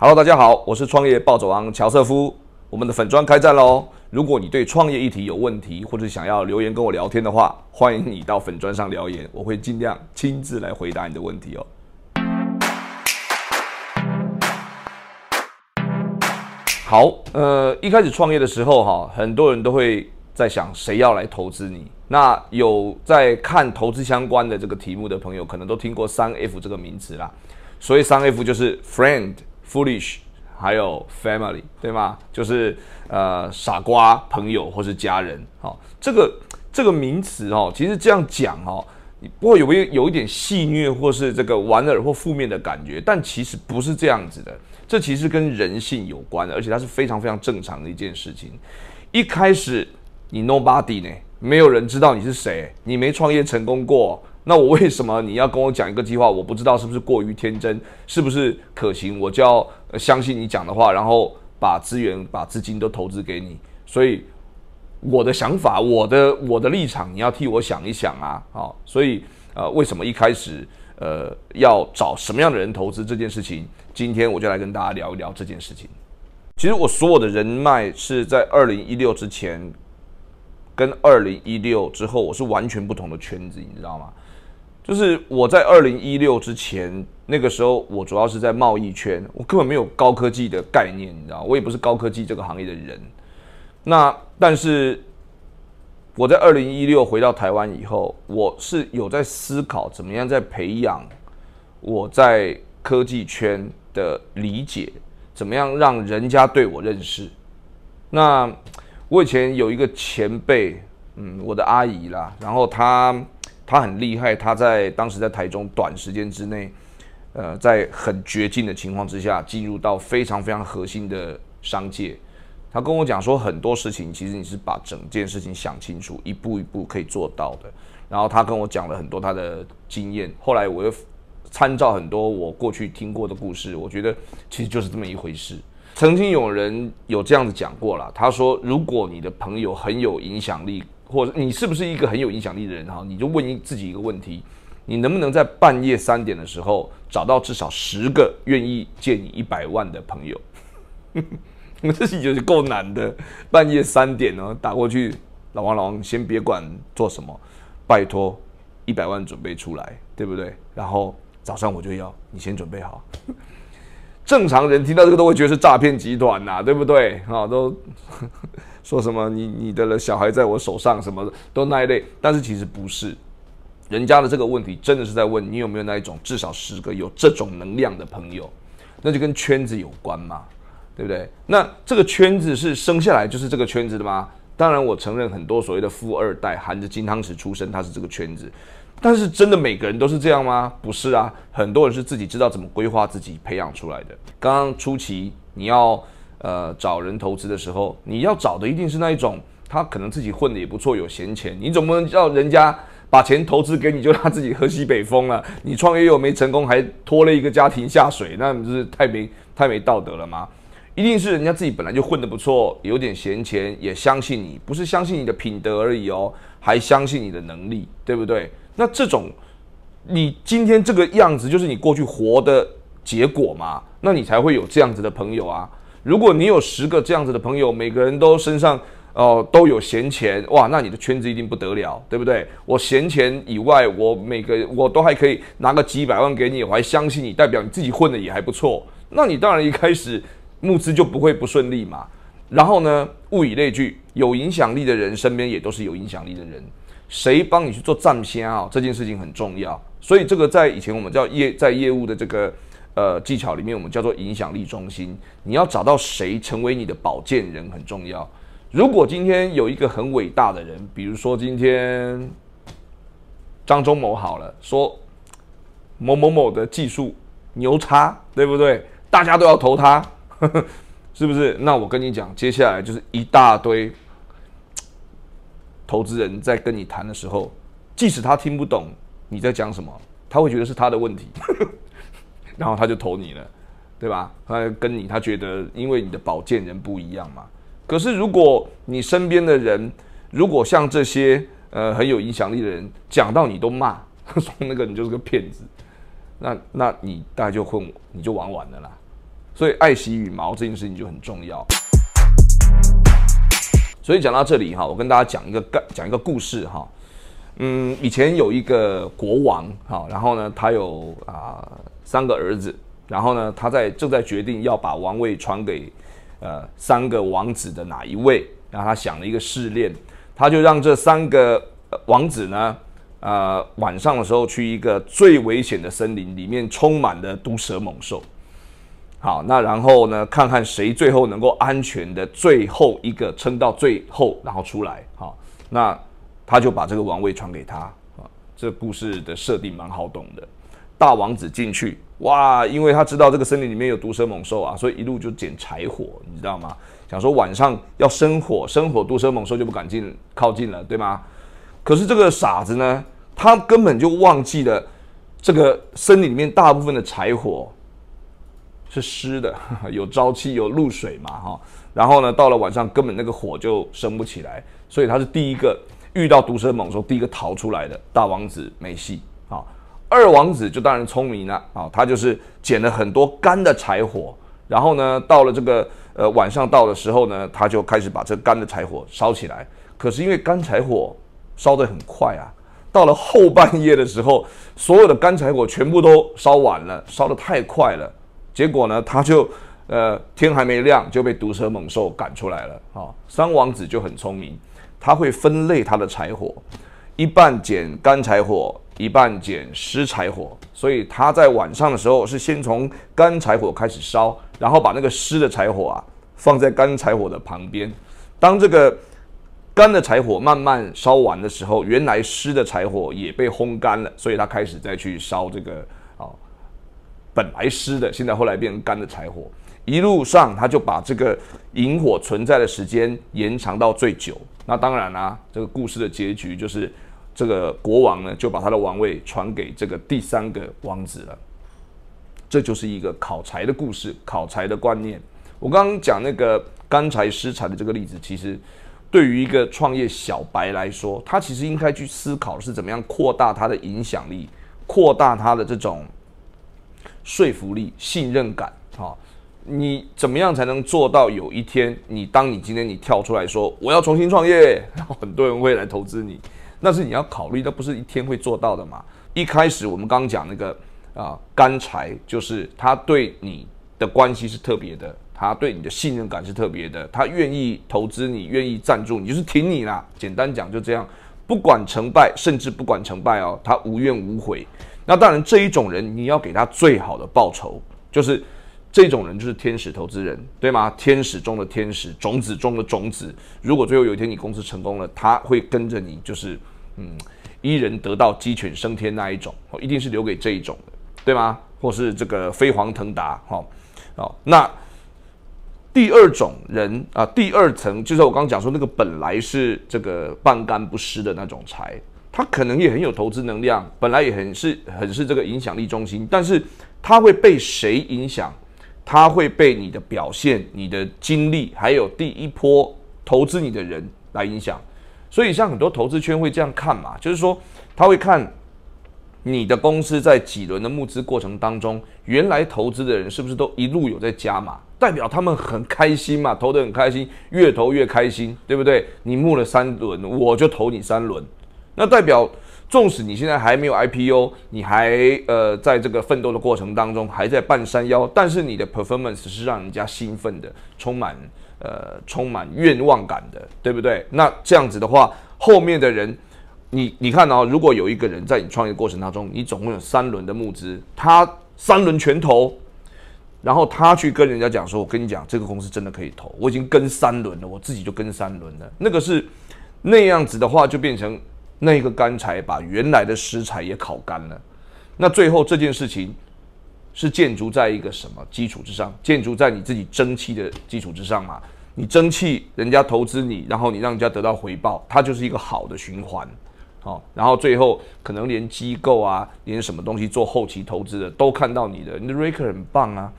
Hello，大家好，我是创业暴走王乔瑟夫。我们的粉砖开战喽！如果你对创业议题有问题，或者想要留言跟我聊天的话，欢迎你到粉砖上留言，我会尽量亲自来回答你的问题哦。好，呃，一开始创业的时候哈，很多人都会在想谁要来投资你。那有在看投资相关的这个题目的朋友，可能都听过三 F 这个名词啦。所以三 F 就是 Friend。Foolish，还有 family，对吗？就是呃傻瓜朋友或是家人。好，这个这个名词哦，其实这样讲哦，你不过有没有有一点戏谑或是这个玩耳或负面的感觉？但其实不是这样子的，这其实跟人性有关的，而且它是非常非常正常的一件事情。一开始你 nobody 呢，没有人知道你是谁，你没创业成功过。那我为什么你要跟我讲一个计划？我不知道是不是过于天真，是不是可行？我就要相信你讲的话，然后把资源、把资金都投资给你。所以我的想法、我的我的立场，你要替我想一想啊！好，所以呃，为什么一开始呃要找什么样的人投资这件事情？今天我就来跟大家聊一聊这件事情。其实我所有的人脉是在二零一六之前，跟二零一六之后，我是完全不同的圈子，你知道吗？就是我在二零一六之前，那个时候我主要是在贸易圈，我根本没有高科技的概念，你知道，我也不是高科技这个行业的人。那但是我在二零一六回到台湾以后，我是有在思考怎么样在培养我在科技圈的理解，怎么样让人家对我认识。那我以前有一个前辈，嗯，我的阿姨啦，然后她。他很厉害，他在当时在台中短时间之内，呃，在很绝境的情况之下，进入到非常非常核心的商界。他跟我讲说，很多事情其实你是把整件事情想清楚，一步一步可以做到的。然后他跟我讲了很多他的经验。后来我又参照很多我过去听过的故事，我觉得其实就是这么一回事。曾经有人有这样子讲过了，他说，如果你的朋友很有影响力。或者你是不是一个很有影响力的人哈？你就问一自己一个问题：你能不能在半夜三点的时候找到至少十个愿意借你一百万的朋友？我自己觉得够难的。半夜三点呢，打过去，老王老王，先别管做什么，拜托，一百万准备出来，对不对？然后早上我就要你先准备好。正常人听到这个都会觉得是诈骗集团呐，对不对？啊，都。说什么你你的小孩在我手上，什么都那一类，但是其实不是，人家的这个问题真的是在问你有没有那一种至少十个有这种能量的朋友，那就跟圈子有关嘛，对不对？那这个圈子是生下来就是这个圈子的吗？当然，我承认很多所谓的富二代含着金汤匙出生，他是这个圈子，但是真的每个人都是这样吗？不是啊，很多人是自己知道怎么规划自己培养出来的。刚刚初期你要。呃，找人投资的时候，你要找的一定是那一种，他可能自己混的也不错，有闲钱。你总不能叫人家把钱投资给你，就他自己喝西北风了。你创业又没成功，还拖了一个家庭下水，那不是太没太没道德了吗？一定是人家自己本来就混的不错，有点闲钱，也相信你，不是相信你的品德而已哦，还相信你的能力，对不对？那这种，你今天这个样子，就是你过去活的结果嘛？那你才会有这样子的朋友啊。如果你有十个这样子的朋友，每个人都身上哦都有闲钱，哇，那你的圈子一定不得了，对不对？我闲钱以外，我每个我都还可以拿个几百万给你，我还相信你，代表你自己混的也还不错。那你当然一开始募资就不会不顺利嘛。然后呢，物以类聚，有影响力的人身边也都是有影响力的人。谁帮你去做占先啊？这件事情很重要。所以这个在以前我们叫业在业务的这个。呃，技巧里面我们叫做影响力中心。你要找到谁成为你的保荐人很重要。如果今天有一个很伟大的人，比如说今天张忠谋好了，说某某某的技术牛叉，对不对？大家都要投他，是不是？那我跟你讲，接下来就是一大堆投资人在跟你谈的时候，即使他听不懂你在讲什么，他会觉得是他的问题。然后他就投你了，对吧？他跟你，他觉得因为你的保荐人不一样嘛。可是如果你身边的人，如果像这些呃很有影响力的人讲到你都骂，说那个你就是个骗子，那那你大概就混，你就玩完了啦。所以爱惜羽毛这件事情就很重要。所以讲到这里哈，我跟大家讲一个讲一个故事哈。嗯，以前有一个国王哈，然后呢，他有啊三个儿子，然后呢，他在正在决定要把王位传给呃三个王子的哪一位，然后他想了一个试炼，他就让这三个王子呢，呃晚上的时候去一个最危险的森林，里面充满了毒蛇猛兽。好，那然后呢？看看谁最后能够安全的最后一个撑到最后，然后出来。好，那他就把这个王位传给他啊。这故事的设定蛮好懂的。大王子进去，哇，因为他知道这个森林里面有毒蛇猛兽啊，所以一路就捡柴火，你知道吗？想说晚上要生火，生火毒蛇猛兽就不敢进靠近了，对吗？可是这个傻子呢，他根本就忘记了这个森林里面大部分的柴火。是湿的，有朝气，有露水嘛，哈。然后呢，到了晚上根本那个火就升不起来，所以他是第一个遇到毒蛇猛兽，第一个逃出来的大王子没戏啊。二王子就当然聪明了啊，他就是捡了很多干的柴火，然后呢，到了这个呃晚上到的时候呢，他就开始把这干的柴火烧起来。可是因为干柴火烧得很快啊，到了后半夜的时候，所有的干柴火全部都烧完了，烧得太快了。结果呢，他就，呃，天还没亮就被毒蛇猛兽赶出来了。啊，三王子就很聪明，他会分类他的柴火，一半捡干柴火，一半捡湿柴火。所以他在晚上的时候是先从干柴火开始烧，然后把那个湿的柴火啊放在干柴火的旁边。当这个干的柴火慢慢烧完的时候，原来湿的柴火也被烘干了，所以他开始再去烧这个啊。本来湿的，现在后来变成干的柴火，一路上他就把这个萤火存在的时间延长到最久。那当然啦，这个故事的结局就是这个国王呢就把他的王位传给这个第三个王子了。这就是一个考柴的故事，考柴的观念。我刚刚讲那个干柴湿柴的这个例子，其实对于一个创业小白来说，他其实应该去思考是怎么样扩大他的影响力，扩大他的这种。说服力、信任感，哈，你怎么样才能做到？有一天，你当你今天你跳出来说我要重新创业，然 后很多人会来投资你，那是你要考虑，那不是一天会做到的嘛？一开始我们刚讲那个啊，干柴就是他对你的关系是特别的，他对你的信任感是特别的，他愿意投资你，愿意赞助你，就是挺你啦。简单讲就这样，不管成败，甚至不管成败哦，他无怨无悔。那当然，这一种人你要给他最好的报酬，就是这种人就是天使投资人，对吗？天使中的天使，种子中的种子。如果最后有一天你公司成功了，他会跟着你，就是嗯，一人得道鸡犬升天那一种，哦一定是留给这一种的，对吗？或是这个飞黄腾达，哈，哦，那第二种人啊，第二层就是我刚刚讲说那个本来是这个半干不湿的那种财。他可能也很有投资能量，本来也很是很是这个影响力中心，但是他会被谁影响？他会被你的表现、你的经历，还有第一波投资你的人来影响。所以像很多投资圈会这样看嘛，就是说他会看你的公司在几轮的募资过程当中，原来投资的人是不是都一路有在加码，代表他们很开心嘛，投得很开心，越投越开心，对不对？你募了三轮，我就投你三轮。那代表，纵使你现在还没有 IPO，你还呃在这个奋斗的过程当中还在半山腰，但是你的 performance 是让人家兴奋的，充满呃充满愿望感的，对不对？那这样子的话，后面的人，你你看哦，如果有一个人在你创业过程当中，你总共有三轮的募资，他三轮全投，然后他去跟人家讲说，我跟你讲，这个公司真的可以投，我已经跟三轮了，我自己就跟三轮了，那个是那样子的话，就变成。那个干柴把原来的食材也烤干了，那最后这件事情是建筑在一个什么基础之上？建筑在你自己争气的基础之上嘛？你争气，人家投资你，然后你让人家得到回报，它就是一个好的循环，好，然后最后可能连机构啊，连什么东西做后期投资的都看到你的，你的 r e c o r 很棒啊，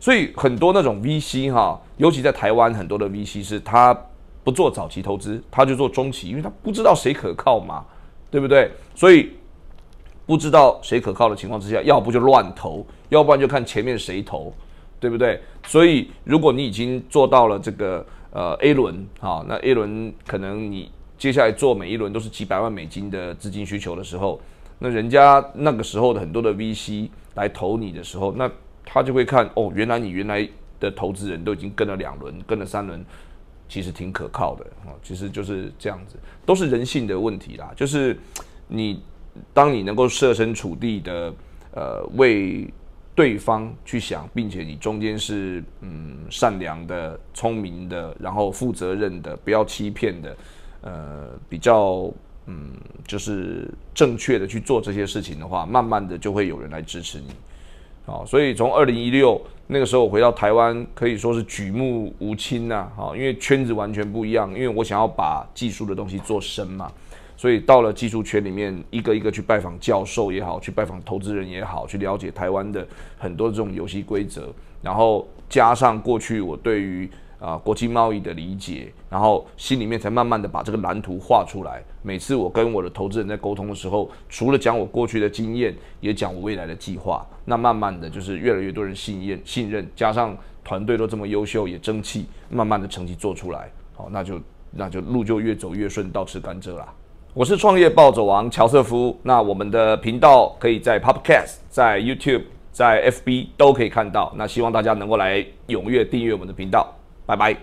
所以很多那种 VC 哈，尤其在台湾很多的 VC 是它。不做早期投资，他就做中期，因为他不知道谁可靠嘛，对不对？所以不知道谁可靠的情况之下，要不就乱投，要不然就看前面谁投，对不对？所以如果你已经做到了这个呃 A 轮，好，那 A 轮可能你接下来做每一轮都是几百万美金的资金需求的时候，那人家那个时候的很多的 VC 来投你的时候，那他就会看哦，原来你原来的投资人都已经跟了两轮，跟了三轮，其实挺可靠的啊，其实就是这样子，都是人性的问题啦，就是你当你能够设身处地的呃为。对方去想，并且你中间是嗯善良的、聪明的，然后负责任的，不要欺骗的，呃，比较嗯就是正确的去做这些事情的话，慢慢的就会有人来支持你。好，所以从二零一六那个时候我回到台湾，可以说是举目无亲呐。好，因为圈子完全不一样，因为我想要把技术的东西做深嘛。所以到了技术圈里面，一个一个去拜访教授也好，去拜访投资人也好，去了解台湾的很多这种游戏规则，然后加上过去我对于啊国际贸易的理解，然后心里面才慢慢的把这个蓝图画出来。每次我跟我的投资人在沟通的时候，除了讲我过去的经验，也讲我未来的计划。那慢慢的就是越来越多人信任，信任加上团队都这么优秀，也争气，慢慢的成绩做出来，好，那就那就路就越走越顺，倒吃甘蔗啦。我是创业暴走王乔瑟夫。那我们的频道可以在 Podcast、在 YouTube、在 FB 都可以看到。那希望大家能够来踊跃订阅我们的频道。拜拜。